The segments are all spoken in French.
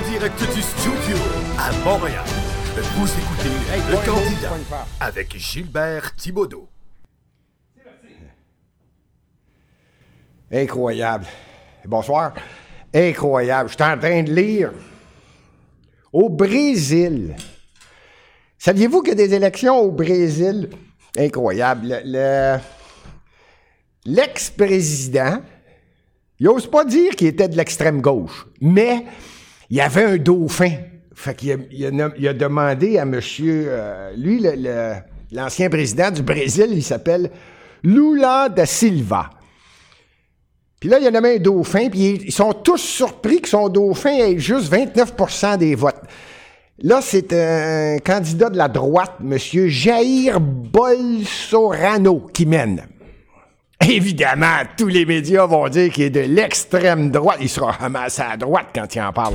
En direct du studio à Montréal. Vous écoutez Le Candidat avec Gilbert Thibaudot. Incroyable. Bonsoir. Incroyable. Je suis en train de lire. Au Brésil. Saviez-vous qu'il y a des élections au Brésil? Incroyable. Le- le- L'ex-président, il n'ose pas dire qu'il était de l'extrême gauche, mais il y avait un dauphin. Il a a demandé à monsieur, euh, lui, l'ancien président du Brésil, il s'appelle Lula da Silva. Puis là, il a nommé un dauphin, puis ils- sont tous surpris que son dauphin ait juste 29% des votes. Là, c'est un candidat de la droite, M. Jair Bolsonaro, qui mène. Évidemment, tous les médias vont dire qu'il est de l'extrême droite. Il sera ramassé à droite quand il en parle.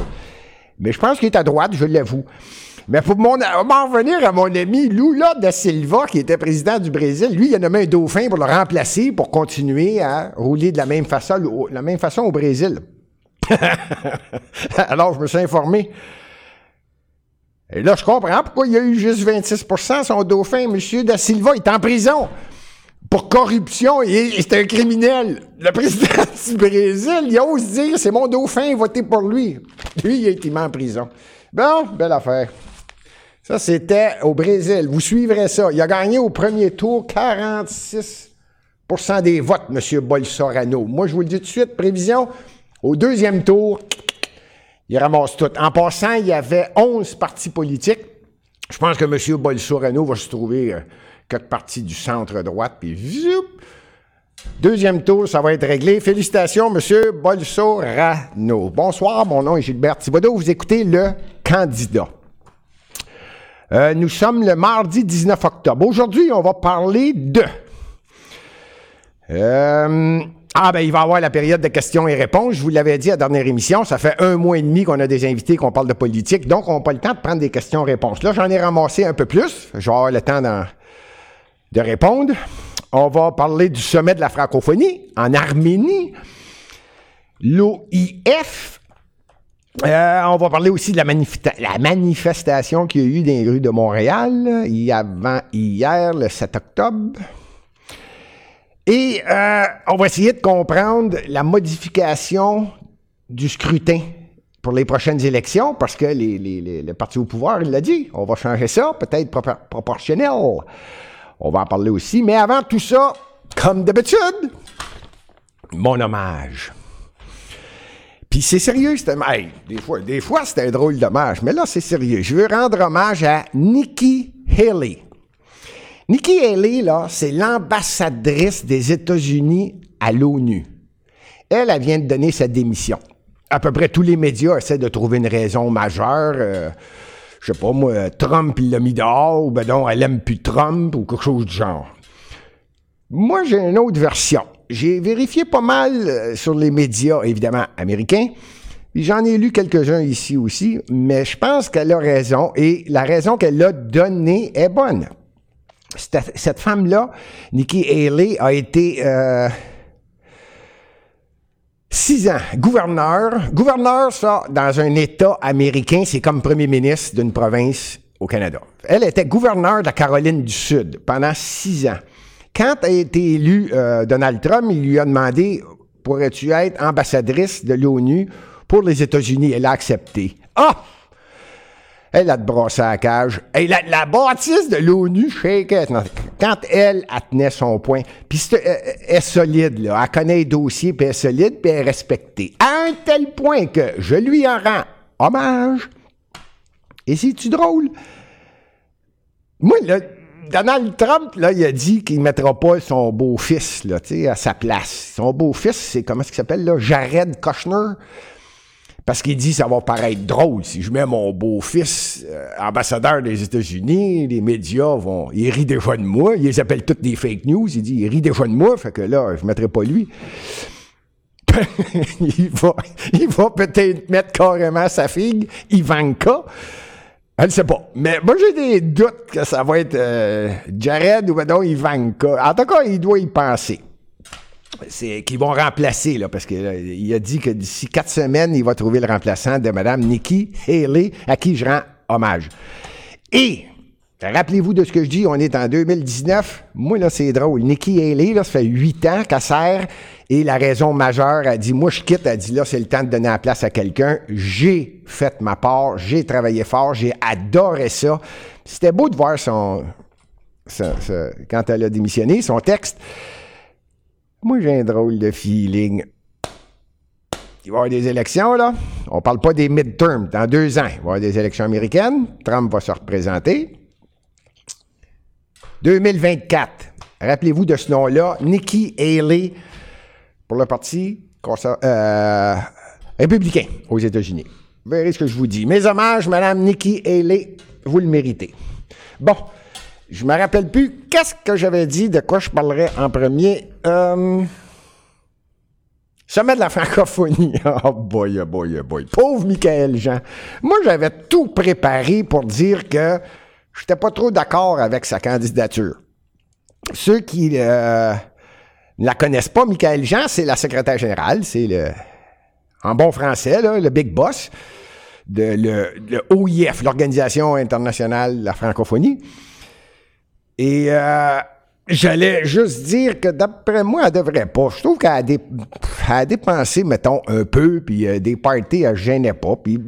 Mais je pense qu'il est à droite, je l'avoue. Mais pour mon, m'en revenir à mon ami Lula da Silva, qui était président du Brésil, lui, il a nommé un dauphin pour le remplacer, pour continuer à rouler de la même façon, au- Brésil. Alors, je me suis informé. Et là, je comprends pourquoi il y a eu juste 26% son dauphin. M. Da Silva est en prison pour corruption et c'est un criminel. Le président du Brésil, il ose dire c'est mon dauphin, votez pour lui. Lui, il mis en prison. Bon, belle affaire. Ça, c'était au Brésil. Vous suivrez ça. Il a gagné au premier tour 46% des votes, M. Bolsonaro. Moi, je vous le dis tout de suite, prévision, au deuxième tour, il ramasse tout. En passant, il y avait 11 partis politiques. Je pense que M. Bolsonaro va se trouver euh, quelque partie du centre-droite, puis zoup! Deuxième tour, ça va être réglé. Félicitations, M. Bolsonaro. Bonsoir, mon nom est Gilbert Thibodeau. Vous écoutez le candidat. Euh, nous sommes le mardi 19 octobre. Aujourd'hui, on va parler de... Euh, ah, ben, il va y avoir la période de questions et réponses. Je vous l'avais dit à la dernière émission. Ça fait un mois et demi qu'on a des invités, qu'on parle de politique. Donc, on n'a pas le temps de prendre des questions-réponses. Là, j'en ai ramassé un peu plus. Je vais avoir le temps d'en- de répondre. On va parler du sommet de la francophonie en Arménie. L'OIF. Euh, on va parler aussi de la, manifesta- la manifestation qu'il y a eu dans les rues de Montréal a avant hier, le 7 octobre. Et euh, on va essayer de comprendre la modification du scrutin pour les prochaines élections, parce que les, le parti au pouvoir, il l'a dit, on va changer ça, peut-être propor- proportionnel. On va en parler aussi. Mais avant tout ça, comme d'habitude, mon hommage. Puis c'est sérieux, hey, des fois, des fois c'est un drôle d'hommage, mais là, c'est sérieux. Je veux rendre hommage à Nikki Haley. Nikki Haley, là, c'est l'ambassadrice des États-Unis à l'ONU. Elle, elle vient de donner sa démission. À peu près tous les médias essaient de trouver une raison majeure. euh, je sais pas, moi, Trump, il l'a mis dehors, ou ben non, elle aime plus Trump, ou quelque chose du genre. Moi, j'ai une autre version. J'ai vérifié pas mal euh, sur les médias, évidemment, américains. J'en ai lu quelques-uns ici aussi, mais je pense qu'elle a raison et la raison qu'elle a donnée est bonne. Cette, cette femme-là, Nikki Haley, a été euh, six ans gouverneur. Gouverneur, ça, dans un État américain, c'est comme premier ministre d'une province au Canada. Elle était gouverneure de la Caroline du Sud pendant six ans. Quand a été élu euh, Donald Trump, il lui a demandé pourrais-tu être ambassadrice de l'ONU pour les États-Unis? Elle a accepté. Ah Elle a de brosser à la cage. Et la, la bâtisse de l'ONU, shakeait. Non, Quand elle, elle tenait son point, puis c'est- elle elle est solide, là. Elle connaît les dossiers, puis elle est solide, puis elle est respectée. À un tel point que je lui en rends hommage. Et c'est-tu drôle? Moi, là, Donald Trump, là, il a dit qu'il ne mettra pas son beau-fils, là, à sa place. Son beau-fils, c'est comment est-ce qu'il s'appelle, là? Jared Kushner. Parce qu'il dit ça va paraître drôle si je mets mon beau-fils euh, ambassadeur des États-Unis, les médias vont. Ils rient déjà de moi, ils les appellent toutes des fake news, il dit ils rient déjà de moi, fait que là, je mettrai pas lui. il va, il va peut-être mettre carrément sa fille, Ivanka. Elle ne sait pas. Mais moi, j'ai des doutes que ça va être euh, Jared ou non Ivanka. En tout cas, il doit y penser. C'est qui vont remplacer, là, parce qu'il a dit que d'ici quatre semaines, il va trouver le remplaçant de Mme Nikki Haley, à qui je rends hommage. Et, rappelez-vous de ce que je dis, on est en 2019. Moi, là, c'est drôle. Nikki Haley, là, ça fait huit ans qu'elle sert, et la raison majeure, a dit, moi, je quitte, elle dit, là, c'est le temps de donner la place à quelqu'un. J'ai fait ma part, j'ai travaillé fort, j'ai adoré ça. C'était beau de voir son, quand elle a démissionné, son texte. Moi, j'ai un drôle de feeling. Il va y avoir des élections, là. On parle pas des midterms. Dans deux ans, il va y avoir des élections américaines. Trump va se représenter. 2024. Rappelez-vous de ce nom-là. Nikki Haley pour le Parti euh, républicain aux États-Unis. Vous verrez ce que je vous dis. Mes hommages, Madame Nikki Haley, vous le méritez. Bon, je me rappelle plus qu'est-ce que j'avais dit, de quoi je parlerais en premier. Euh, Sommet de la francophonie. Oh boy, oh boy, oh boy. Pauvre Michael Jean. Moi, j'avais tout préparé pour dire que je n'étais pas trop d'accord avec sa candidature. Ceux qui euh, ne la connaissent pas, Michael Jean, c'est la secrétaire générale, c'est le, en bon français, le big boss de le OIF, l'Organisation internationale de la francophonie. Et euh, j'allais juste dire que d'après moi, elle devrait pas. Je trouve qu'elle a, dépensé, mettons, un peu, puis euh, des parties, elle gênait pas. Puis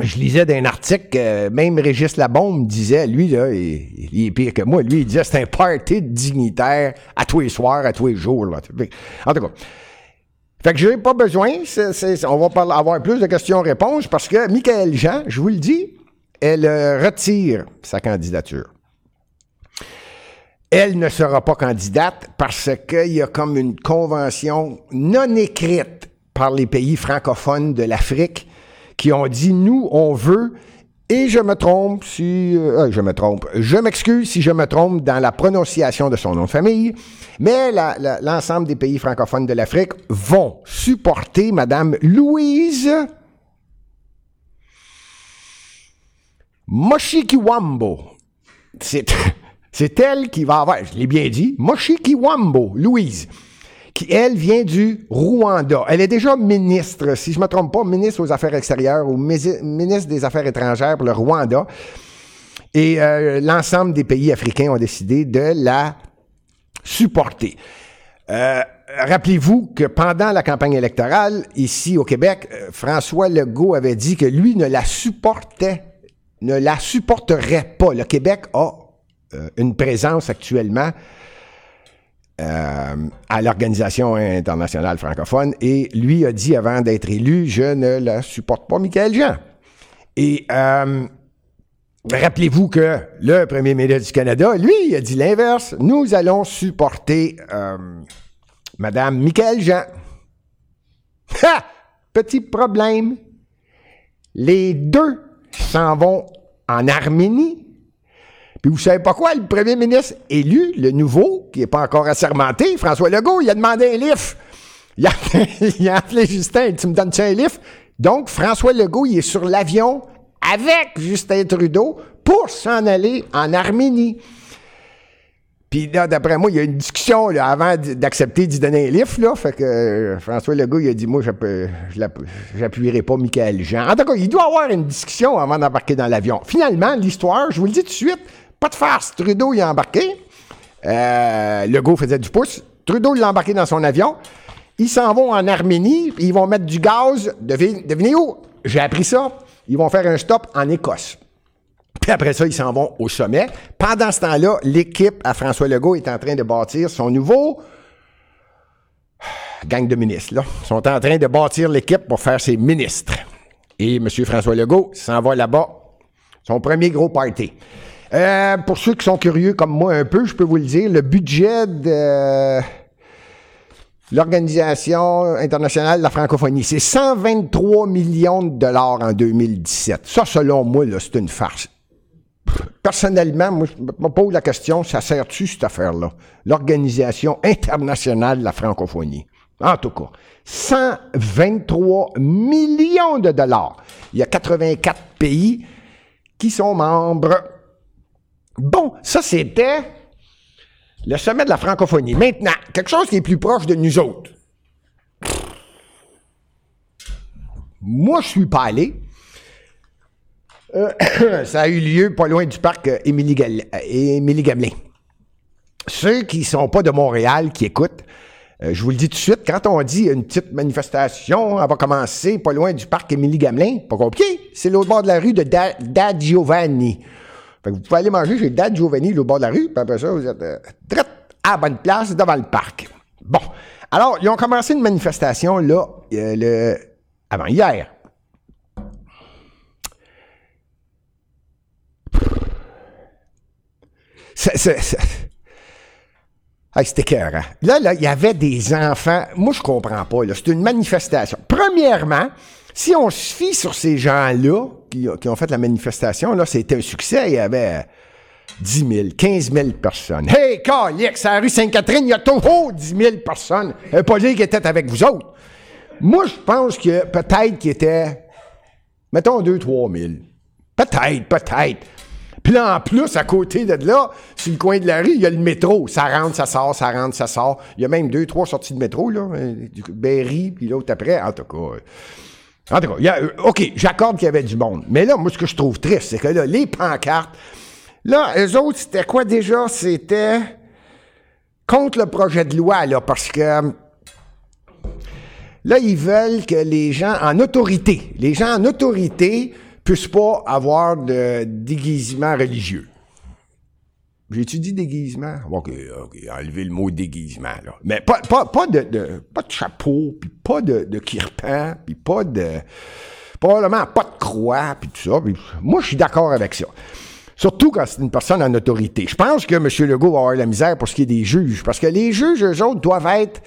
je lisais d'un article que même Régis Labombe disait, lui, là, il, est pire que moi. Lui, il disait c'est un party dignitaire à tous les soirs, à tous les jours. En tout cas. Fait que j'ai pas besoin, on va avoir plus de questions-réponses parce que Michael Jean, je vous le dis, elle euh, retire sa candidature. Elle ne sera pas candidate parce qu'il y a comme une convention non écrite par les pays francophones de l'Afrique qui ont dit nous, on veut, et je me trompe si euh, euh, je me trompe, je m'excuse si je me trompe dans la prononciation de son nom de famille, mais l'ensemble des pays francophones de l'Afrique vont supporter Madame Louise Moshikiwambo. C'est c'est elle qui va avoir, je l'ai bien dit, Moshikiwambo, Louise, qui, elle, vient du Rwanda. Elle est déjà ministre, si je ne me trompe pas, ministre aux Affaires extérieures ou ministre des Affaires étrangères pour le Rwanda. Et euh, l'ensemble des pays africains ont décidé de la supporter. Euh, rappelez-vous que pendant la campagne électorale, ici au Québec, euh, François Legault avait dit que lui ne la supportait, ne la supporterait pas. Le Québec a une présence actuellement euh, à l'Organisation internationale francophone et lui a dit avant d'être élu, je ne la supporte pas, Michael Jean. Et euh, rappelez-vous que le premier ministre du Canada, lui, a dit l'inverse. Nous allons supporter Madame Michael Jean. Ha! Petit problème. Les deux s'en vont en Arménie puis vous savez pas quoi, le premier ministre élu, le nouveau, qui n'est pas encore assermenté, François Legault, il a demandé un livre. Il a, il a appelé Justin, tu me donnes un livre? Donc, François Legault, il est sur l'avion avec Justin Trudeau pour s'en aller en Arménie. Puis là, d'après moi, il y a une discussion avant d'accepter d'y donner un livre. Là, fait que euh, François Legault, il a dit, moi, je n'appuierai pas Michael Jean. En tout cas, il doit y avoir une discussion avant d'embarquer dans l'avion. Finalement, l'histoire, je vous le dis tout de suite, pas de farce. Trudeau, il a embarqué. Euh, Legault faisait du pouce. Trudeau, l'a embarqué dans son avion. Ils s'en vont en Arménie, ils vont mettre du gaz. Devinez où? J'ai appris ça. Ils vont faire un stop en Écosse. Puis après ça, ils s'en vont au sommet. Pendant ce temps-là, l'équipe à François Legault est en train de bâtir son nouveau gang de ministres. Ils sont en train de bâtir l'équipe pour faire ses ministres. Et M. François Legault s'en va là-bas. Son premier gros party. Euh, pour ceux qui sont curieux comme moi un peu, je peux vous le dire, le budget de l'Organisation internationale de la francophonie, c'est 123 millions de dollars en 2017. Ça, selon moi, c'est une farce. Personnellement, moi, je me pose la question, ça sert-tu cette affaire-là? L'Organisation internationale de la francophonie. En tout cas, 123 millions de dollars. Il y a 84 pays qui sont membres Bon, ça c'était Le sommet de la francophonie. Maintenant, quelque chose qui est plus proche de nous autres. Moi, je suis pas allé. Euh, ça a eu lieu pas loin du parc euh, Émilie, Gamelin. Ceux qui sont pas de Montréal, qui écoutent, euh, je vous le dis tout de suite, quand on dit une petite manifestation, elle va commencer pas loin du parc Émilie Gamelin, pas compliqué, c'est l'autre bord de la rue de Dad Giovanni. Vous pouvez aller manger chez Dad Giovanni, l'autre bord de la rue, puis après ça, vous êtes à bonne place devant le parc. Bon. Alors, ils ont commencé une manifestation, là, le, avant hier. C'était cœur. Là, là, il y avait des enfants. Moi, je comprends pas. C'est une manifestation. Premièrement, si on se fie sur ces gens-là qui, ont fait la manifestation, là, c'était un succès. Il y avait 10 000, 15 000 personnes. Hey, Calix, à la rue Sainte-Catherine, il y a toujours 10 000 personnes. Euh, pas dire qu'ils étaient avec vous autres. Moi, je pense que peut-être qu'il était, mettons, 2 3 000. Peut-être, peut-être. Puis là, en plus, à côté de là, sur le coin de la rue, il y a le métro. Ça rentre, ça sort, ça rentre, ça sort. Il y a même deux, trois sorties de métro, là. Euh, Berry, puis l'autre après. En tout cas. Euh, en tout cas, y a, euh, OK, j'accorde qu'il y avait du monde. Mais là, moi, ce que je trouve triste, c'est que là, les pancartes, là, eux autres, c'était quoi déjà? C'était contre le projet de loi, là, parce que là, ils veulent que les gens en autorité, les gens en autorité puissent pas avoir de déguisement religieux. J'ai-tu dit déguisement? OK, OK, enlever le mot déguisement, là. Mais pas, pas, pas de, de, pas de chapeau, puis pas de, de kirpan, puis pas de... Probablement pas de croix, puis tout ça. moi, je suis d'accord avec ça. Surtout quand c'est une personne en autorité. Je pense que M. Legault va avoir la misère pour ce qui est des juges, parce que les juges, eux autres, doivent être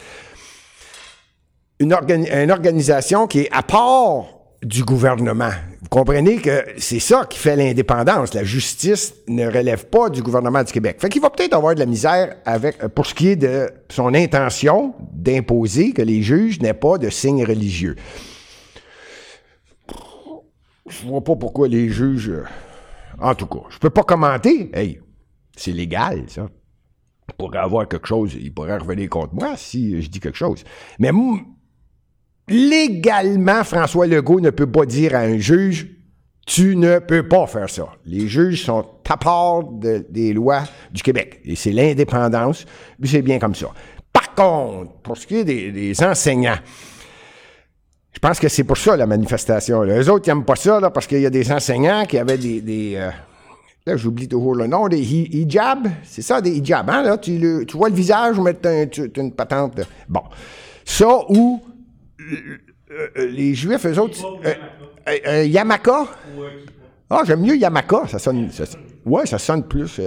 une, une organisation qui est à part du gouvernement. Comprenez que c'est ça qui fait l'indépendance. La justice ne relève pas du gouvernement du Québec. Fait qu'il va peut-être avoir de la misère avec, euh, pour ce qui est de son intention d'imposer que les juges n'aient pas de signes religieux. Je vois pas pourquoi les juges. Euh, en tout cas, je peux pas commenter. Hey, c'est légal, ça. Il pourrait avoir quelque chose, il pourrait revenir contre moi si je dis quelque chose. Mais légalement, François Legault ne peut pas dire à un juge tu ne peux pas faire ça. Les juges sont à part des lois du Québec. Et c'est l'indépendance, puis c'est bien comme ça. Par contre, pour ce qui est des, enseignants, je pense que c'est pour ça la manifestation. Les autres n'aiment pas ça parce qu'il y a des enseignants qui avaient des. Euh, là, j'oublie toujours le nom, des hijabs. C'est ça, des hijabs. Hein, là, tu, vois le visage, ou tu une patente. Bon. Ça ou les Juifs, eux autres. Euh, Yamaka? Ah, j'aime mieux Yamaka. Ça sonne. Ça, ouais, ça sonne plus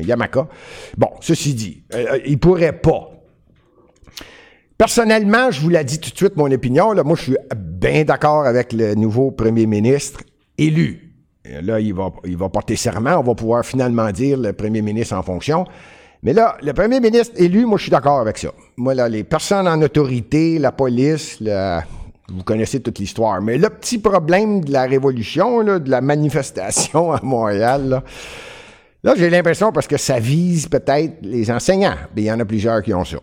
Yamaka. Bon, ceci dit, il pourrait pas. Personnellement, je vous l'ai dit tout de suite, mon opinion. Là, moi, je suis bien d'accord avec le nouveau premier ministre élu. Là, il va, il va porter serment. On va pouvoir finalement dire le premier ministre en fonction. Mais là, le premier ministre élu, moi, je suis d'accord avec ça. Moi, là, les personnes en autorité, la police, vous connaissez toute l'histoire. Mais le petit problème de la révolution, de la manifestation à Montréal, là, j'ai l'impression parce que ça vise peut-être les enseignants. Mais il y en a plusieurs qui ont ça.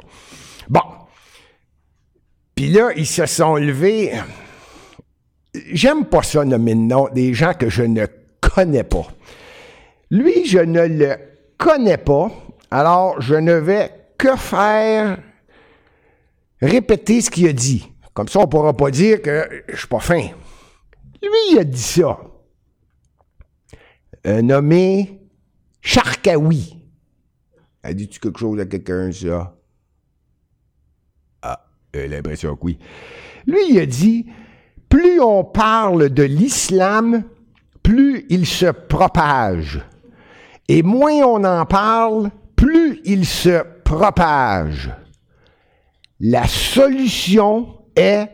Bon. Puis là, ils se sont levés. J'aime pas ça nommer le nom des gens que je ne connais pas. Lui, je ne le connais pas. Alors, je ne vais que faire répéter ce qu'il a dit. Comme ça, on ne pourra pas dire que je suis pas fin. Lui, il a dit ça. Un nommé Charkaoui. A dit-tu quelque chose à quelqu'un, ça? Ah, l'impression que oui. Lui, il a dit plus on parle de l'islam, plus il se propage. Et moins on en parle, il se propage. La solution est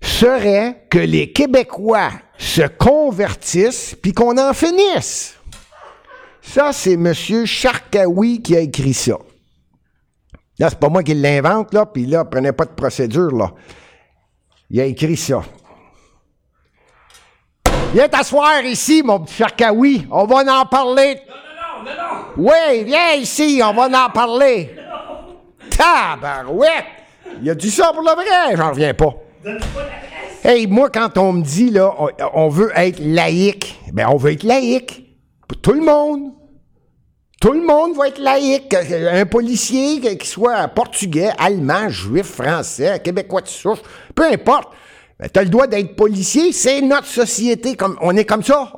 serait que les Québécois se convertissent puis qu'on en finisse. Ça, c'est M. Charkaoui qui a écrit ça. Là, c'est pas moi qui l'invente, là, puis là, prenez pas de procédure, là. Il a écrit ça. Viens t'asseoir ici, mon petit Charkaoui. On va en parler. Oui, viens ici, on va en parler. Tabarouette! Il a dit ça pour le vrai, j'en reviens pas. Hey, moi, quand on me dit, là, on, veut être laïque, ben, on veut être laïque. Pour tout le monde. Tout le monde va être laïque. Un policier, qui soit portugais, allemand, juif, français, québécois de souche, peu importe. Ben, tu as le droit d'être policier, c'est notre société. Comme, on est comme ça.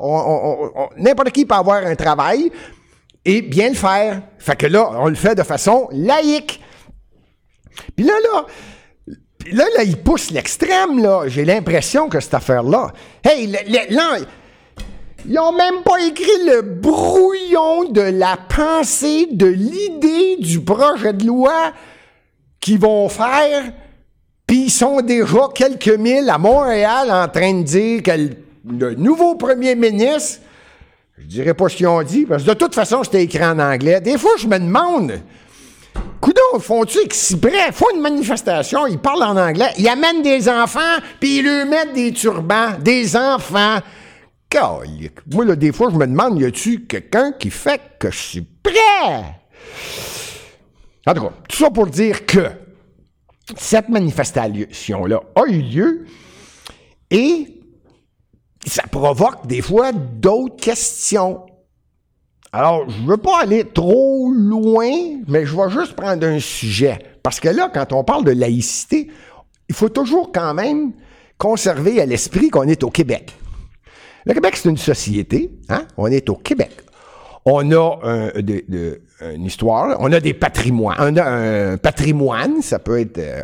N'importe qui peut avoir un travail et bien le faire. Fait que là, on le fait de façon laïque. Puis là, là, là, là, il pousse l'extrême, là. J'ai l'impression que cette affaire-là. Hey, là, ils n'ont même pas écrit le brouillon de la pensée, de l'idée du projet de loi qu'ils vont faire. Puis ils sont déjà quelques mille à Montréal en train de dire que le nouveau premier ministre, je dirais pas ce qu'ils ont dit, parce que de toute façon, c'était écrit en anglais. Des fois, je me demande, Coudon, font-tu exprès? Font une manifestation, ils parlent en anglais, ils amènent des enfants, puis ils leur mettent des turbans, des enfants. Moi, là, des fois, je me demande, y a-tu quelqu'un qui fait que je suis prêt? En tout cas, tout ça pour dire que cette manifestation-là a eu lieu et ça provoque des fois d'autres questions. Alors, je ne veux pas aller trop loin, mais je vais juste prendre un sujet. Parce que là, quand on parle de laïcité, il faut toujours quand même conserver à l'esprit qu'on est au Québec. Le Québec, c'est une société. Hein? On est au Québec. On a une histoire, on a des patrimoines. On a un patrimoine, ça peut être euh,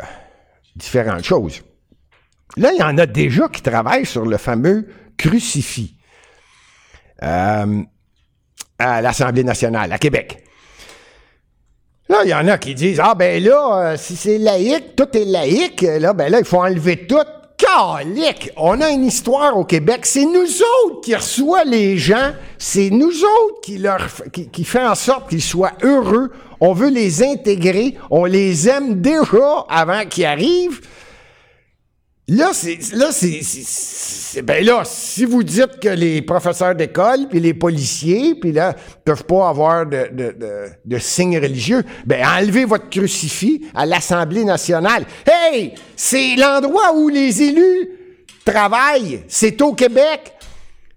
différentes choses. Là, il y en a déjà qui travaillent sur le fameux crucifix. Euh, à l'Assemblée nationale, à Québec. Là, il y en a qui disent Ah, ben là, euh, si c'est laïque, tout est laïque, là, ben là, il faut enlever tout. Calique! On a une histoire au Québec. C'est nous autres qui reçoivent les gens. C'est nous autres qui leur en sorte qu'ils soient heureux. On veut les intégrer. On les aime déjà avant qu'ils arrivent. Là, c'est, là, c'est, ben là, si vous dites que les professeurs d'école puis les policiers puis là peuvent pas avoir de, de, de, signes religieux, ben enlevez votre crucifix à l'Assemblée nationale. Hey, c'est l'endroit où les élus travaillent. C'est au Québec.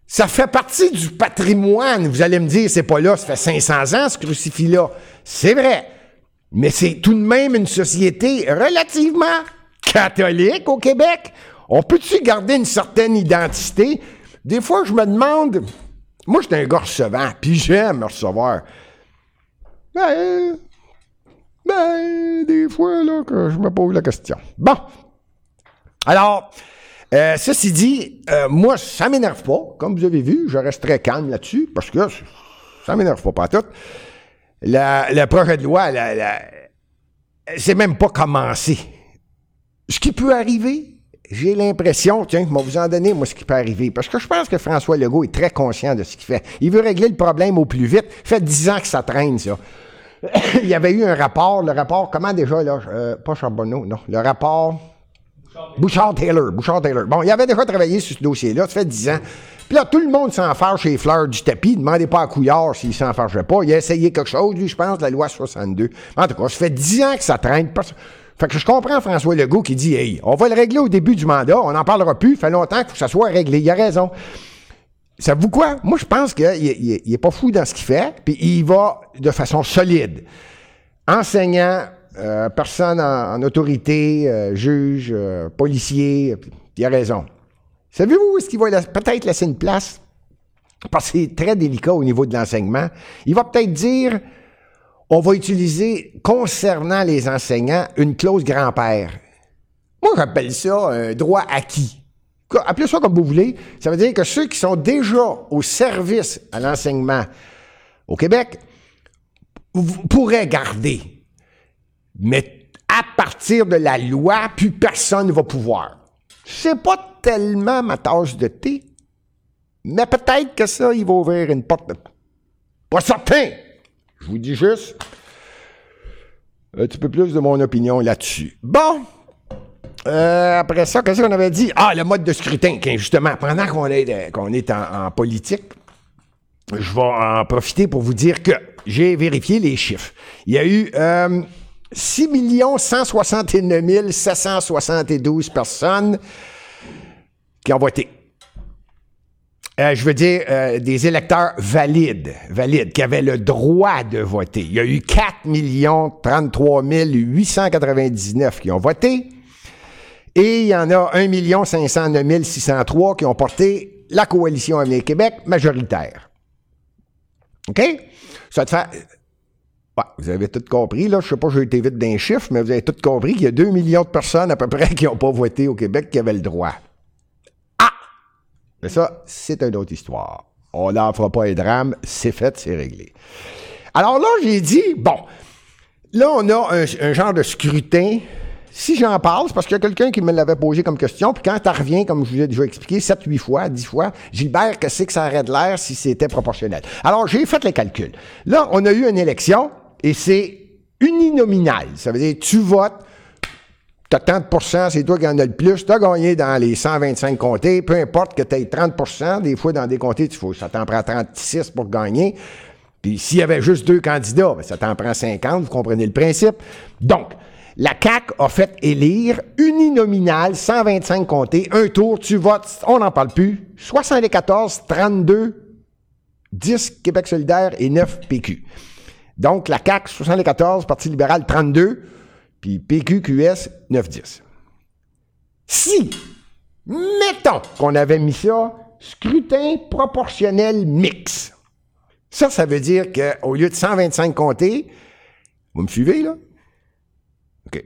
Ça fait partie du patrimoine. Vous allez me dire, c'est pas là, ça fait 500 ans ce crucifix-là. C'est vrai. Mais c'est tout de même une société relativement catholique au Québec? On peut-tu garder une certaine identité? Des fois, je me demande. Moi, je suis un gars recevant, puis j'aime recevoir. Ben, ben, des fois, là, que je me pose la question. Bon. Alors, euh, ceci dit, euh, moi, ça m'énerve pas. Comme vous avez vu, je reste très calme là-dessus, parce que ça m'énerve pas, pas tout. le projet de loi, c'est même pas commencé ce qui peut arriver, j'ai l'impression, tiens, je vais vous en donner, moi, ce qui peut arriver. Parce que je pense que François Legault est très conscient de ce qu'il fait. Il veut régler le problème au plus vite. Ça fait dix ans que ça traîne, ça. il y avait eu un rapport, le rapport, comment déjà, là, euh, pas Charbonneau, non, le rapport Bouchard-Taylor. Bouchard-Taylor. Bon, il avait déjà travaillé sur ce dossier-là, ça fait dix ans. Puis là, tout le monde s'en chez Fleurs du tapis. Demandez pas à Couillard s'il s'en fâchait pas. Il a essayé quelque chose, lui, je pense, la loi 62. En tout cas, ça fait dix ans que ça traîne. Fait que je comprends François Legault qui dit Hey, on va le régler au début du mandat, on n'en parlera plus, fait longtemps que ça soit réglé. Il a raison. Ça vous quoi? Moi, je pense qu'il n'est pas fou dans ce qu'il fait, puis il va de façon solide. Enseignant, euh, personne en, autorité, euh, juge, euh, policier, il a raison. Savez-vous où est-ce qu'il va peut-être laisser une place? Parce que c'est très délicat au niveau de l'enseignement. Il va peut-être dire on va utiliser, concernant les enseignants, une clause grand-père. Moi, j'appelle ça un droit acquis. Appelez ça comme vous voulez. Ça veut dire que ceux qui sont déjà au service à l'enseignement au Québec pourraient garder. Mais à partir de la loi, plus personne ne va pouvoir. C'est pas tellement ma tâche de thé, mais peut-être que ça, il va ouvrir une porte. Pas certain, je vous dis juste un petit peu plus de mon opinion là-dessus. Bon. Euh, après ça, qu'est-ce qu'on avait dit? Ah, le mode de scrutin, justement, pendant qu'on est, en, politique, je vais en profiter pour vous dire que j'ai vérifié les chiffres. Il y a eu euh, 6 169 772 personnes qui ont voté. Euh, je veux dire, euh, des électeurs valides, valides, qui avaient le droit de voter. Il y a eu 4 33 899 qui ont voté. Et il y en a 1 509 603 qui ont porté la coalition Avenir Québec majoritaire. OK? Ça te fait. vous avez tout compris, là. Je sais pas, j'ai été vite d'un chiffre, mais vous avez tout compris qu'il y a 2 millions de personnes à peu près qui n'ont pas voté au Québec qui avaient le droit. Mais ça, c'est une autre histoire. On n'en fera pas un drame, c'est fait, c'est réglé. Alors là, j'ai dit, bon, là, on a un, genre de scrutin. Si j'en parle, c'est parce qu'il y a quelqu'un qui me l'avait posé comme question, puis quand ça revient, comme je vous ai déjà expliqué, 7, 8 fois, 10 fois, Gilbert, qu'est-ce que ça aurait de l'air si c'était proportionnel? Alors, j'ai fait les calculs. Là, on a eu une élection, et c'est uninominal. Ça veut dire, tu votes, T'as 30% c'est toi qui en as le plus. Tu as gagné dans les 125 comtés. Peu importe que tu aies 30% des fois, dans des comtés, tu faut, ça t'en prend 36 pour gagner. Puis s'il y avait juste deux candidats, ben, ça t'en prend 50. Vous comprenez le principe. Donc, la CAC a fait élire uninominal 125 comtés. Un tour, tu votes, on n'en parle plus. 74, 32, 10 Québec solidaire et 9 PQ. Donc, la CAC, 74, Parti libéral, 32 puis PQQS 910. Si, mettons qu'on avait mis ça, scrutin proportionnel mix. Ça, ça veut dire qu'au lieu de 125 comtés, vous me suivez là? OK.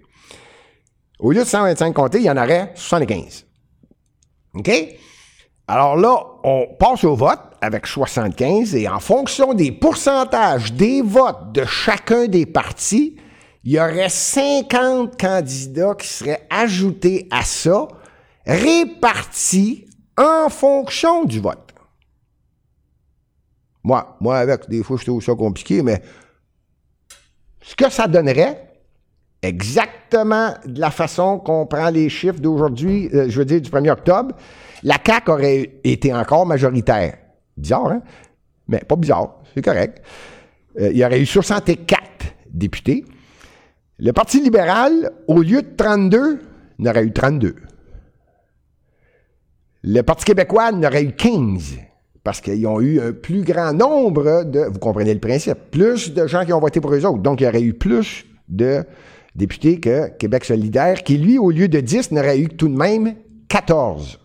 Au lieu de 125 comtés, il y en aurait 75. OK? Alors là, on passe au vote avec 75 et en fonction des pourcentages des votes de chacun des partis, il y aurait 50 candidats qui seraient ajoutés à ça, répartis en fonction du vote. Moi, moi avec, des fois, je trouve ça compliqué, mais ce que ça donnerait, exactement de la façon qu'on prend les chiffres d'aujourd'hui, euh, je veux dire du 1er octobre, la CAQ aurait été encore majoritaire. Bizarre, hein? Mais pas bizarre, c'est correct. Euh, il y aurait eu 64 députés. Le Parti libéral, au lieu de 32, n'aurait eu 32. Le Parti québécois n'aurait eu 15 parce qu'ils ont eu un plus grand nombre de, vous comprenez le principe, plus de gens qui ont voté pour eux autres. Donc, il y aurait eu plus de députés que Québec solidaire, qui, lui, au lieu de 10, n'aurait eu tout de même 14.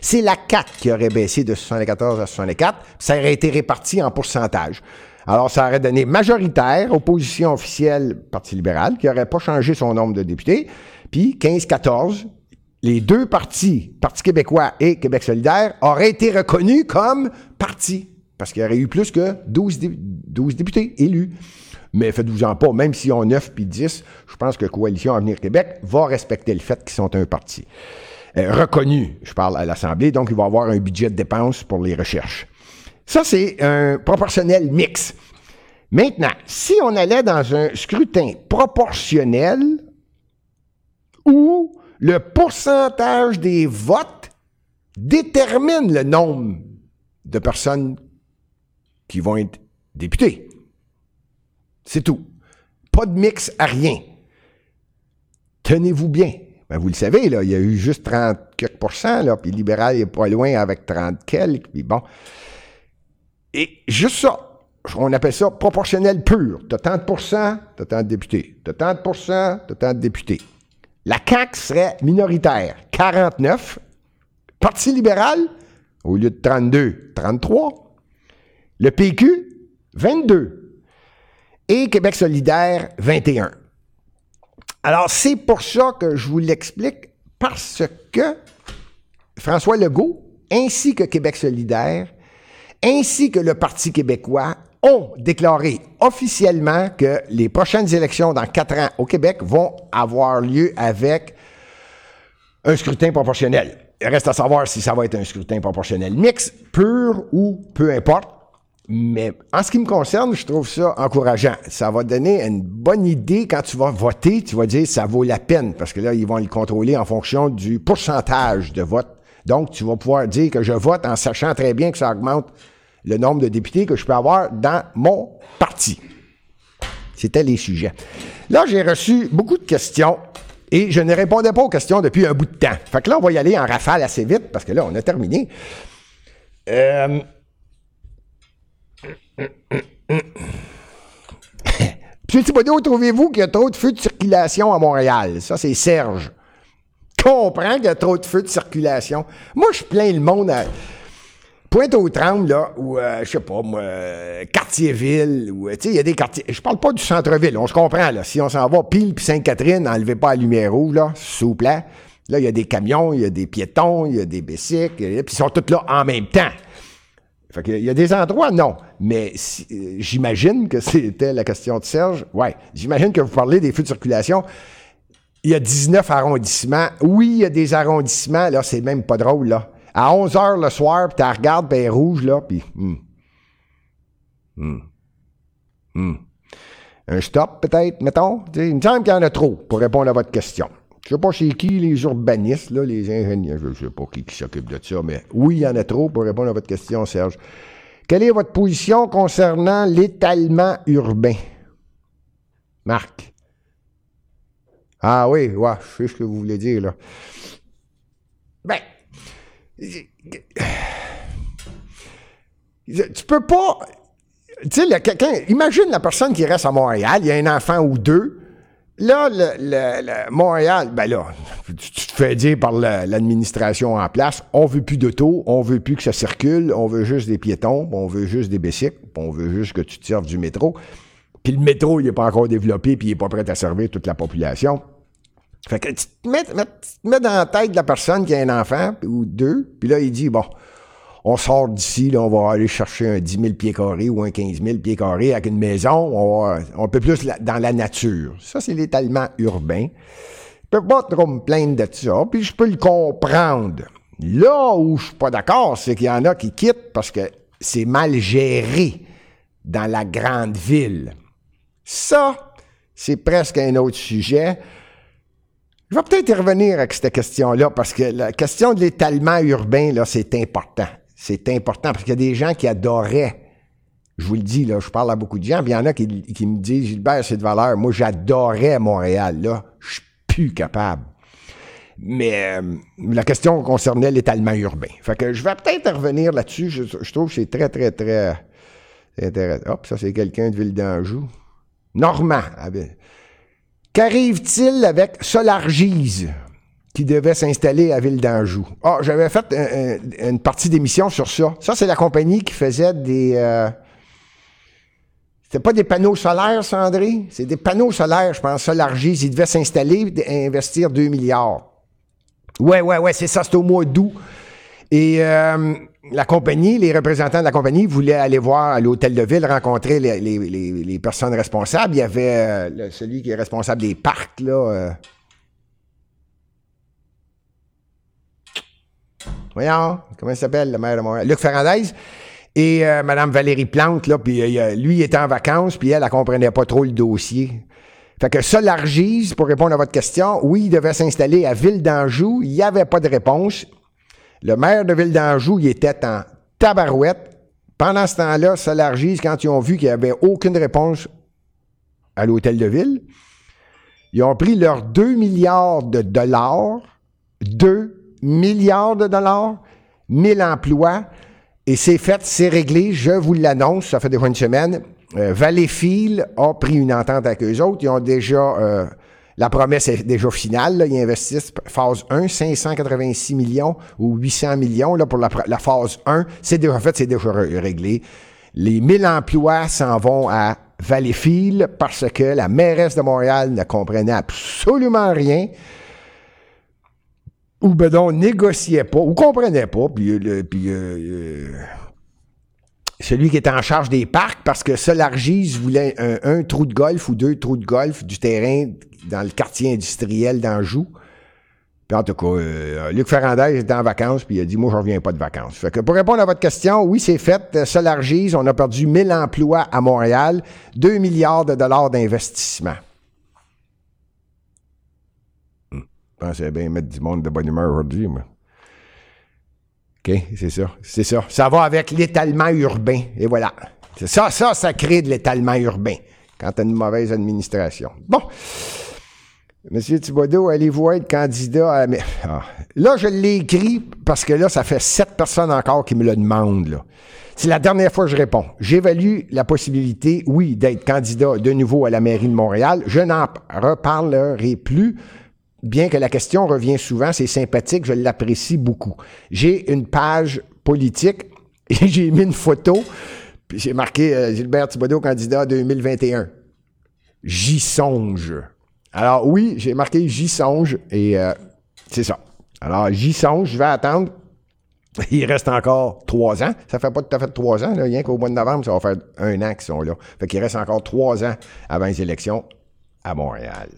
C'est la 4 qui aurait baissé de 74 à 64, ça aurait été réparti en pourcentage. Alors, ça aurait donné majoritaire, opposition officielle, Parti libéral, qui n'aurait pas changé son nombre de députés, puis 15-14, les deux partis, Parti québécois et Québec solidaire, auraient été reconnus comme partis, parce qu'il y aurait eu plus que 12, 12 députés élus. Mais faites-vous-en pas, même s'ils ont 9 puis 10, je pense que Coalition Avenir Québec va respecter le fait qu'ils sont un parti. Euh, reconnu, je parle à l'Assemblée, donc il va avoir un budget de dépenses pour les recherches. Ça, c'est un proportionnel mix. Maintenant, si on allait dans un scrutin proportionnel où le pourcentage des votes détermine le nombre de personnes qui vont être députées. C'est tout. Pas de mix à rien. Tenez-vous bien. Ben, vous le savez, là, il y a eu juste 30 quelques pourcents, là, puis libéral est pas loin avec 30 quelques, puis bon. Et juste ça, on appelle ça proportionnel pur. Tu as tant de pourcents, tu as tant de députés. Tu as tant de pourcents, tu as tant de députés. La CAQ serait minoritaire, 49. Parti libéral, au lieu de 32, 33. Le PQ, 22. Et Québec solidaire, 21. Alors, c'est pour ça que je vous l'explique, parce que François Legault, ainsi que Québec solidaire, ainsi que le Parti québécois ont déclaré officiellement que les prochaines élections dans quatre ans au Québec vont avoir lieu avec un scrutin proportionnel. Il reste à savoir si ça va être un scrutin proportionnel mixte, pur ou peu importe. Mais en ce qui me concerne, je trouve ça encourageant. Ça va donner une bonne idée quand tu vas voter. Tu vas dire ça vaut la peine parce que là, ils vont le contrôler en fonction du pourcentage de vote. Donc, tu vas pouvoir dire que je vote en sachant très bien que ça augmente le nombre de députés que je peux avoir dans mon parti. C'était les sujets. Là, j'ai reçu beaucoup de questions et je ne répondais pas aux questions depuis un bout de temps. Fait que là, on va y aller en rafale assez vite parce que là, on a terminé. Euh... Monsieur Thibodeau, trouvez-vous qu'il y a trop de feux de circulation à Montréal? Ça, c'est Serge. Comprends qu'il y a trop de feux de circulation. Moi, je plains le monde à pointe aux trembles, là, ou, euh, je sais pas, moi, euh, quartier-ville, ou, tu sais, il y a des quartiers. Je parle pas du centre-ville, on se comprend, là. Si on s'en va pile puis Sainte-Catherine, n'enlevez pas la lumière rouge, là, s'il plaît. Là, il y a des camions, il y a des piétons, il y a des bicycles, puis ils sont tous là en même temps. Fait qu'il y a des endroits, non. Mais euh, j'imagine que c'était la question de Serge. Ouais. J'imagine que vous parlez des feux de circulation. Il y a 19 arrondissements. Oui, il y a des arrondissements. Là, c'est même pas drôle, là à 11 h le soir, puis tu regardes, puis rouge, là, puis... Hmm. Hmm. Hmm. Un stop, peut-être, mettons? il me semble qu'il y en a trop pour répondre à votre question. Je sais pas chez qui les urbanistes, là, les ingénieurs, je sais pas qui, qui s'occupe de ça, mais oui, il y en a trop pour répondre à votre question, Serge. Quelle est votre position concernant l'étalement urbain? Marc. Ah oui, ouais, je sais ce que vous voulez dire, là. Ben, tu peux pas. Tu sais, quelqu'un. Imagine la personne qui reste à Montréal, il y a un enfant ou deux. Là, Montréal, ben là, tu, te fais dire par l'administration en place, on veut plus d'auto, on veut plus que ça circule, on veut juste des piétons, on veut juste des bicycles, on veut juste que tu te serves du métro. Puis le métro, il n'est pas encore développé, puis il n'est pas prêt à servir toute la population. Fait que tu te, mets, dans la tête de la personne qui a un enfant, ou deux, puis là, il dit, bon, on sort d'ici, là, on va aller chercher un 10 000 pieds carrés ou un 15 000 pieds carrés avec une maison, on, on peut plus dans la nature. Ça, c'est l'étalement urbain. Je peux pas trop me plaindre de ça, puis je peux le comprendre. Là où je suis pas d'accord, c'est qu'il y en a qui quittent parce que c'est mal géré dans la grande ville. Ça, c'est presque un autre sujet. Je vais peut-être revenir avec cette question-là parce que la question de l'étalement urbain, là, c'est important. C'est important parce qu'il y a des gens qui adoraient. Je vous le dis, là, je parle à beaucoup de gens, puis il y en a qui, me disent Gilbert, c'est de valeur. Moi, j'adorais Montréal, là. Je suis plus capable. Mais euh, la question concernait l'étalement urbain. Fait que je vais peut-être revenir là-dessus. Je, trouve que c'est très, très, très intéressant. Hop, ça, c'est quelqu'un de Ville d'Anjou. Normand. Qu'arrive-t-il avec Solargise qui devait s'installer à Ville d'Anjou? Ah, j'avais fait une partie d'émission sur ça. Ça, c'est la compagnie qui faisait des... Euh, c'était pas des panneaux solaires, Sandré? C'est des panneaux solaires, je pense, Solargise. Il devait s'installer et investir 2 milliards. Ouais, ouais, ouais, c'est ça, c'était au mois d'août. Et... Euh, la compagnie, les représentants de la compagnie voulaient aller voir à l'hôtel de ville, rencontrer les, personnes responsables. Il y avait euh, celui qui est responsable des parcs, là. Euh. Voyons, comment il s'appelle, le maire de Montréal? Luc Ferrandez. Et euh, Mme Valérie Plante, là, puis lui, il était en vacances, puis elle, elle comprenait pas trop le dossier. Fait que Solargise, pour répondre à votre question, oui, il devait s'installer à Ville d'Anjou. Il n'y avait pas de réponse. Le maire de Ville d'Anjou, il était en tabarouette. Pendant ce temps-là, Solargise, quand ils ont vu qu'il n'y avait aucune réponse à l'hôtel de ville, ils ont pris leurs 2 milliards de dollars, 2 milliards de dollars, 1000 emplois, et c'est fait, c'est réglé, je vous l'annonce, ça fait déjà une semaine. Euh, Valleyfield a pris une entente avec eux autres, ils ont déjà euh, la promesse est déjà finale. Ils investissent phase 1, 586 millions ou 800 millions là, pour la, phase 1. C'est déjà fait, c'est déjà réglé. Les 1000 emplois s'en vont à Valleyfield parce que la mairesse de Montréal ne comprenait absolument rien ou ben donc négociait pas, ou comprenait pas, puis, euh, puis euh, euh, celui qui était en charge des parcs, parce que Solargis voulait un, trou de golf ou deux trous de golf du terrain dans le quartier industriel d'Anjou. Puis en tout cas, euh, Luc Ferrandez était en vacances, puis il a dit, moi, je reviens pas de vacances. Fait que pour répondre à votre question, oui, c'est fait. Solargis, on a perdu 1000 emplois à Montréal, 2 milliards de dollars d'investissement. Hmm. Je pensais bien mettre du monde de bonne humeur aujourd'hui, moi. OK, c'est ça. C'est ça. Ça va avec l'étalement urbain. Et voilà. Ça, ça, ça crée de l'étalement urbain quand tu une mauvaise administration. Bon. Monsieur Thibodeau, allez-vous être candidat à... Ah. Là, je l'ai écrit parce que là, ça fait sept personnes encore qui me le demandent. C'est la dernière fois que je réponds. J'évalue la possibilité, oui, d'être candidat de nouveau à la mairie de Montréal. Je n'en reparlerai plus, bien que la question revient souvent. C'est sympathique, je l'apprécie beaucoup. J'ai une page politique et j'ai mis une photo, puis j'ai marqué euh, Gilbert Thibodeau, candidat 2021. J'y songe. Alors oui, j'ai marqué J'y songe et euh, c'est ça. Alors j'y songe, je vais attendre Il reste encore trois ans. Ça fait pas tout à fait trois ans, là, rien qu'au mois de novembre, ça va faire un an qu'ils sont là. Fait qu'il reste encore trois ans avant les élections à Montréal.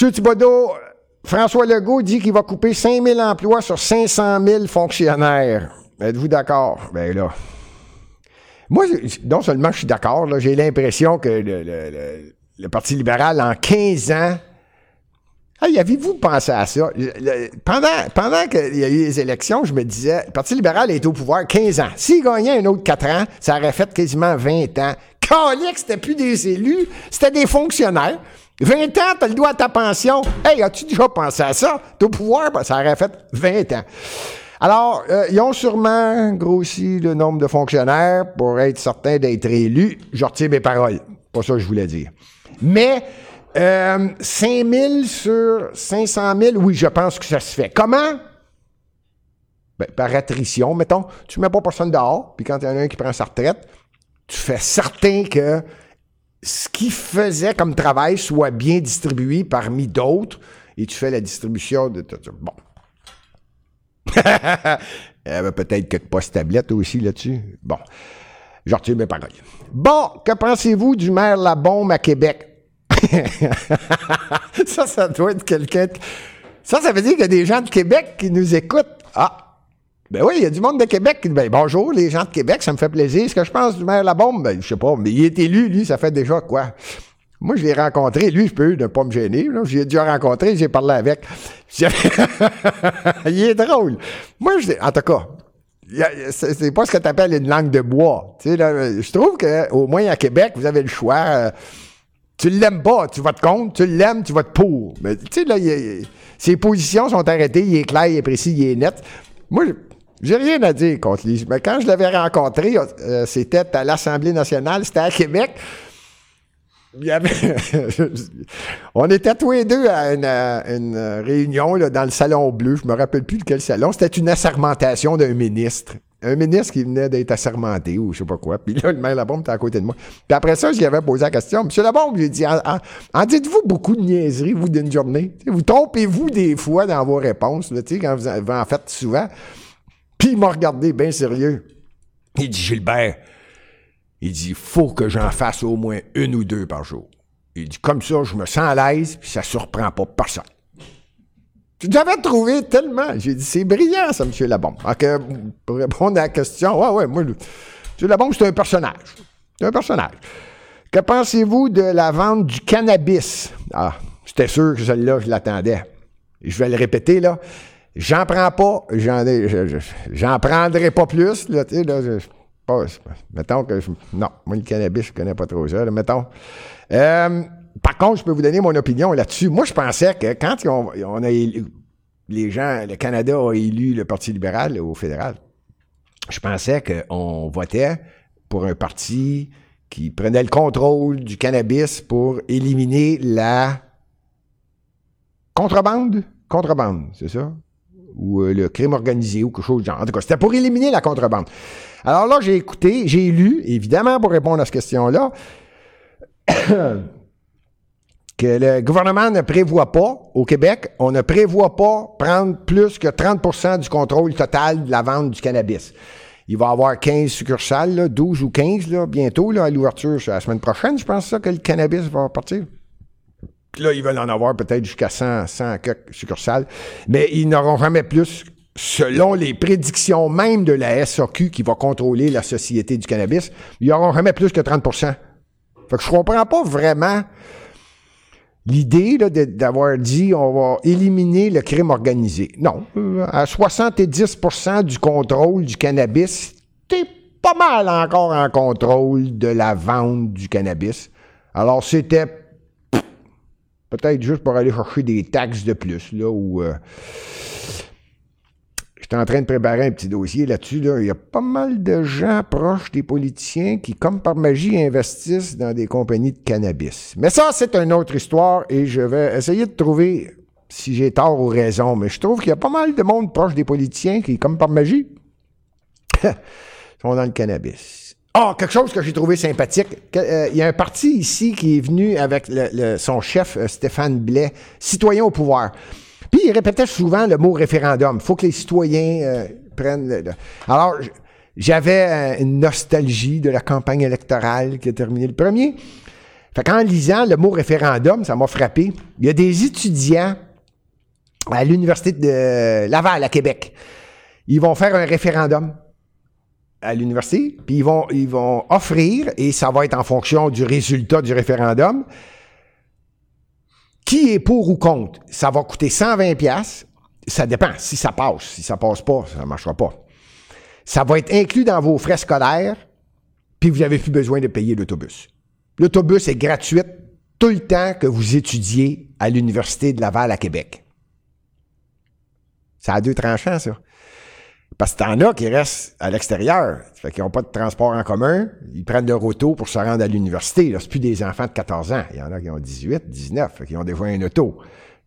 M. Thibodeau, François Legault dit qu'il va couper 5 000 emplois sur 500 000 fonctionnaires. Êtes-vous d'accord? Ben là. Moi, non seulement je suis d'accord, j'ai l'impression que le Parti libéral, en 15 ans, Hey, avez-vous pensé à ça? pendant pendant qu'il y a eu les élections, je me disais, le Parti libéral est au pouvoir 15 ans. S'il gagnait un autre 4 ans, ça aurait fait quasiment 20 ans. Calique, c'était plus des élus, c'était des fonctionnaires. 20 ans, t'as le droit à ta pension. Hey, as-tu déjà pensé à ça? Au pouvoir, ben, ça aurait fait 20 ans. Alors, euh, ils ont sûrement grossi le nombre de fonctionnaires pour être certains d'être élus. Je retiens mes paroles. Pas ça que je voulais dire. Mais euh, 5 000 sur 500 000, oui, je pense que ça se fait. Comment? Ben, par attrition, mettons. Tu mets pas personne dehors, puis quand il y en a un qui prend sa retraite, tu fais certain que ce qu'il faisait comme travail soit bien distribué parmi d'autres, et tu fais la distribution de... Bon. il y avait peut-être quelques postes tablettes aussi là-dessus. Bon. Je retire mes paroles. Bon, que pensez-vous du maire Labombe à Québec? ça, ça doit être quelqu'un. Ça, ça veut dire qu'il y a des gens de Québec qui nous écoutent. Ah! Ben oui, il y a du monde de Québec qui dit ben, bonjour, les gens de Québec, ça me fait plaisir. Ce que je pense du maire Labombe, ben, je sais pas, mais il est élu, lui, ça fait déjà quoi? Moi, je l'ai rencontré. Lui, je peux ne pas me gêner. J'ai déjà rencontré, j'ai parlé avec. il est drôle. Moi, je, en tout cas, c'est pas ce que tu appelles une langue de bois. je trouve qu'au moins à Québec, vous avez le choix. Euh, tu l'aimes pas, tu votes contre. Tu l'aimes, tu votes pour. Mais tu sais, là, ses positions sont arrêtées. Il est clair, il est précis, il est net. Moi, j'ai rien à dire contre lui. Mais quand je l'avais rencontré, euh, c'était à l'Assemblée nationale, c'était à Québec. Il y avait on était tous les deux à une, réunion là, dans le salon bleu. Je me rappelle plus de quel salon. C'était une assermentation d'un ministre un ministre qui venait d'être assermenté ou je sais pas quoi. Puis là, le maire Labombe était à côté de moi. Puis après ça, j'y avais posé la question. Monsieur Labombe, j'ai dit, en, dites-vous beaucoup de niaiseries, vous, d'une journée? vous trompez-vous des fois dans vos réponses, là, quand vous, en faites souvent? Il m'a regardé bien sérieux. Il dit, Gilbert, il dit, faut que j'en fasse au moins une ou deux par jour. Il dit, comme ça, je me sens à l'aise, puis ça surprend pas personne. J'avais trouvé tellement. J'ai dit, c'est brillant, ça, M. Labombe. pour répondre à la question, ouais, ouais, moi, M. Labombe, c'est un personnage. C'est un personnage. Que pensez-vous de la vente du cannabis? Ah, j'étais sûr que celle-là, je l'attendais. Je vais le répéter, là. J'en prends pas, j'en, j'en prendrai pas plus, là, tu sais, là, mettons que je, non, moi, le cannabis, je connais pas trop ça, mettons. Euh, par contre, je peux vous donner mon opinion là-dessus. Moi, je pensais que quand on, a élu, les gens, le Canada a élu le Parti libéral au fédéral, je pensais qu'on votait pour un parti qui prenait le contrôle du cannabis pour éliminer la contrebande. Contrebande, c'est ça? Ou euh, le crime organisé ou quelque chose de genre. En tout cas, c'était pour éliminer la contrebande. Alors là, j'ai écouté, j'ai lu, évidemment, pour répondre à cette question-là. que le gouvernement ne prévoit pas, au Québec, on ne prévoit pas prendre plus que 30% du contrôle total de la vente du cannabis. Il va y avoir 15 succursales, 12 ou 15 là, bientôt à l'ouverture, la semaine prochaine, je pense ça, que le cannabis va partir. Là, ils veulent en avoir peut-être jusqu'à 100, 100 succursales, mais ils n'auront jamais plus, selon les prédictions même de la SAQ qui va contrôler la société du cannabis, ils n'auront jamais plus que 30% Fait que je comprends pas vraiment l'idée d'avoir dit on va éliminer le crime organisé. Non. Euh, à 70% du contrôle du cannabis, t'es pas mal encore en contrôle de la vente du cannabis. Alors, c'était peut-être juste pour aller chercher des taxes de plus, là, où euh, J'étais en train de préparer un petit dossier là-dessus. Il y a pas mal de gens proches des politiciens qui, comme par magie, investissent dans des compagnies de cannabis. Mais ça, c'est une autre histoire et je vais essayer de trouver si j'ai tort ou raison. Mais je trouve qu'il y a pas mal de monde proche des politiciens qui, comme par magie, sont dans le cannabis. Ah, quelque chose que j'ai trouvé sympathique. Euh, il y a un parti ici qui est venu avec son chef, euh, Stéphane Blais, citoyen au pouvoir. Puis il répétait souvent le mot référendum. Il faut que les citoyens euh, prennent. Alors, j'avais une nostalgie de la campagne électorale qui a terminé le premier. Fait qu'en lisant le mot référendum, ça m'a frappé. Il y a des étudiants à l'Université de Laval, à Québec. Ils vont faire un référendum à l'université, puis ils vont, ils vont offrir, et ça va être en fonction du résultat du référendum, qui est pour ou contre? Ça va coûter 120 pièces. Ça dépend. Si ça passe. Si ça passe pas, ça ne marchera pas. Ça va être inclus dans vos frais scolaires, puis vous n'avez plus besoin de payer l'autobus. L'autobus est gratuit tout le temps que vous étudiez à l'Université de Laval à Québec. Ça a deux tranchants, ça. Parce que t'en as qui restent à l'extérieur. Fait qu'ils n'ont pas de transport en commun. Ils prennent leur auto pour se rendre à l'université. C'est plus des enfants de 14 ans. Il y en a qui ont 18, 19. Fait qu'ils ont déjà une auto.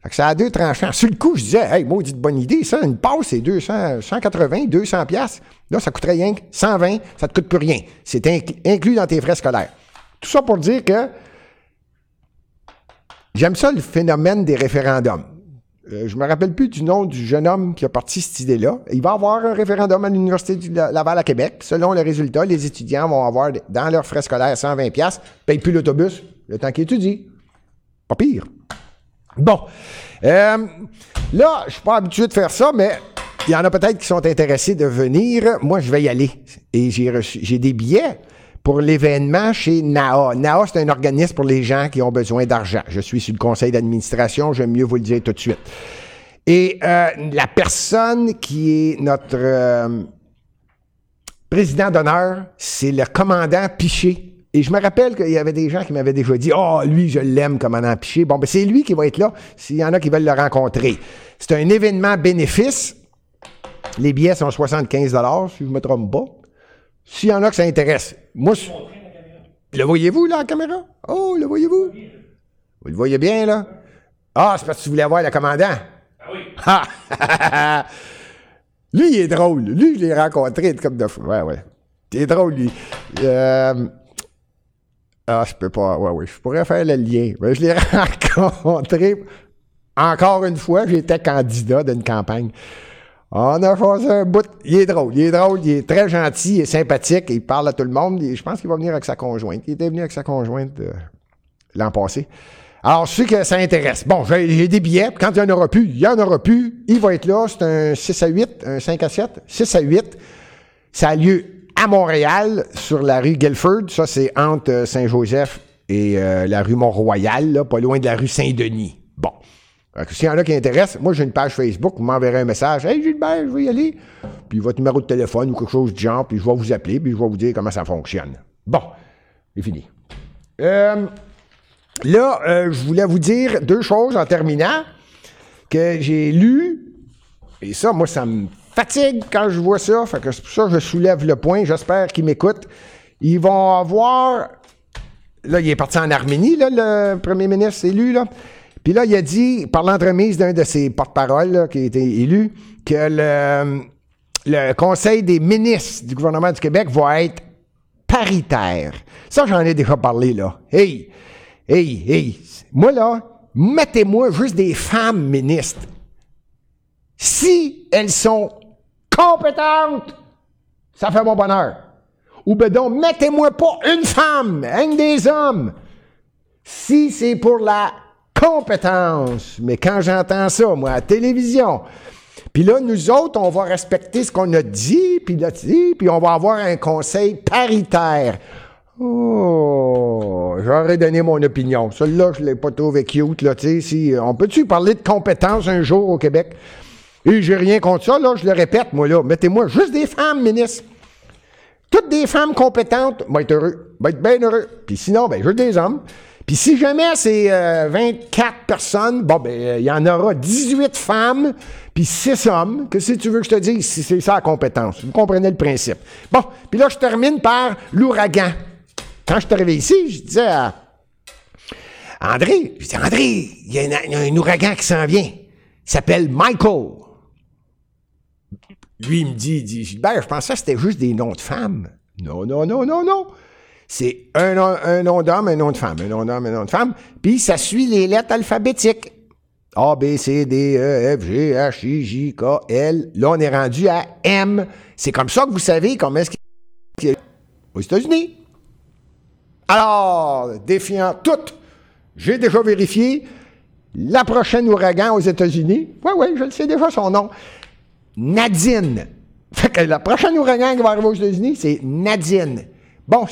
Fait que ça a deux tranchants. Sur le coup, je disais, hey, maudite bonne idée, ça. Une passe, c'est 200, 180, 200 pièces. Là, ça coûterait rien que 120. Ça te coûte plus rien. C'est inclus dans tes frais scolaires. Tout ça pour dire que j'aime ça le phénomène des référendums. Euh, je me rappelle plus du nom du jeune homme qui a parti cette idée-là. Il va avoir un référendum à l'Université de Laval à Québec. Selon les résultats, les étudiants vont avoir dans leurs frais scolaires 120 pièces, payent plus l'autobus le temps qu'ils étudient. Pas pire. Bon. Euh, là, je suis pas habitué de faire ça, mais il y en a peut-être qui sont intéressés de venir. Moi, je vais y aller. Et j'ai des billets pour l'événement chez NAA. NAA, c'est un organisme pour les gens qui ont besoin d'argent. Je suis sur le conseil d'administration, j'aime mieux vous le dire tout de suite. Et euh, la personne qui est notre euh, président d'honneur, c'est le commandant Piché. Et je me rappelle qu'il y avait des gens qui m'avaient déjà dit Oh, lui, je l'aime, commandant Piché. Bon, ben, c'est lui qui va être là s'il y en a qui veulent le rencontrer. C'est un événement bénéfice. Les billets sont 75 si je ne me trompe pas. S'il y en a que ça intéresse. Moi, le voyez-vous, là, la caméra? Oh, le voyez-vous? Vous le voyez bien, là? Ah, c'est parce que tu voulais voir le commandant. Ah oui. lui, il est drôle. Lui, je l'ai rencontré comme de fou. Ouais, ouais. Il est drôle, lui. Euh... Ah, je peux pas. Ouais, oui. Je pourrais faire le lien. Mais je l'ai rencontré encore une fois. J'étais candidat d'une campagne. On a fait un bout. Il est drôle, il est drôle, il est très gentil, il est sympathique, il parle à tout le monde. je pense qu'il va venir avec sa conjointe. Il était venu avec sa conjointe euh, l'an passé. Alors, je sais que ça intéresse. Bon, j'ai des billets. Quand il n'y en aura plus, il y en aura plus. Il va être là. C'est un 6 à 8, un 5 à 7. 6 à 8. Ça a lieu à Montréal, sur la rue Guilford. Ça, c'est entre euh, Saint-Joseph et euh, la rue Mont-Royal, pas loin de la rue Saint-Denis. S'il y en a qui intéressent, moi j'ai une page Facebook, vous m'enverrez un message. Hey Gilbert, je veux y aller. Puis votre numéro de téléphone ou quelque chose du genre, puis je vais vous appeler, puis je vais vous dire comment ça fonctionne. Bon, c'est fini. Euh, là, euh, je voulais vous dire deux choses en terminant que j'ai lu, et ça, moi, ça me fatigue quand je vois ça. Fait que c'est pour ça que je soulève le point. J'espère qu'ils m'écoutent. Ils vont avoir. Là, il est parti en Arménie, là, le premier ministre élu, là. Puis là, il a dit, par l'entremise d'un de ses porte-paroles qui a été élu, que le, Conseil des ministres du gouvernement du Québec va être paritaire. Ça, j'en ai déjà parlé, là. Hey, hey, hey, moi, là, mettez-moi juste des femmes ministres. Si elles sont compétentes, ça fait mon bonheur. Ou ben donc, mettez-moi pas une femme, un des hommes. Si c'est pour la compétence. Mais quand j'entends ça, moi, à la télévision, puis là, nous autres, on va respecter ce qu'on a dit, puis là, dit, puis on va avoir un conseil paritaire. Oh, j'aurais donné mon opinion. Celle-là, je l'ai pas trouvé cute, là, tu sais. Si, on peut-tu parler de compétences un jour au Québec? Et j'ai rien contre ça, là, je le répète, moi, là. Mettez-moi juste des femmes, ministre. Toutes des femmes compétentes, va être heureux, va être bien heureux. Puis sinon, ben, juste des hommes. Puis si jamais c'est 24 personnes, bon, ben, il y en aura 18 femmes, puis 6 hommes. Que si tu veux que je te dise, si c'est ça la compétence. Vous comprenez le principe. Bon, puis là, je termine par l'ouragan. Quand je suis arrivé ici, je disais à André, je dis, André, il y, a un ouragan qui s'en vient. Il s'appelle Michael. Lui, il me dit, il dit, Gilbert, je pensais que c'était juste des noms de femmes. Non, non, non, non, non. C'est un, nom d'homme, un nom de femme, un nom d'homme, un nom de femme, puis ça suit les lettres alphabétiques. A, B, C, D, E, F, G, H, I, J, K, L. Là, on est rendu à M. C'est comme ça que vous savez comment est-ce qu'il est aux États-Unis. Alors, défiant tout, j'ai déjà vérifié la prochaine ouragan aux États-Unis. Oui, oui, je le sais déjà son nom. Nadine. Fait que la prochaine ouragan qui va arriver aux États-Unis, c'est Nadine. Bon,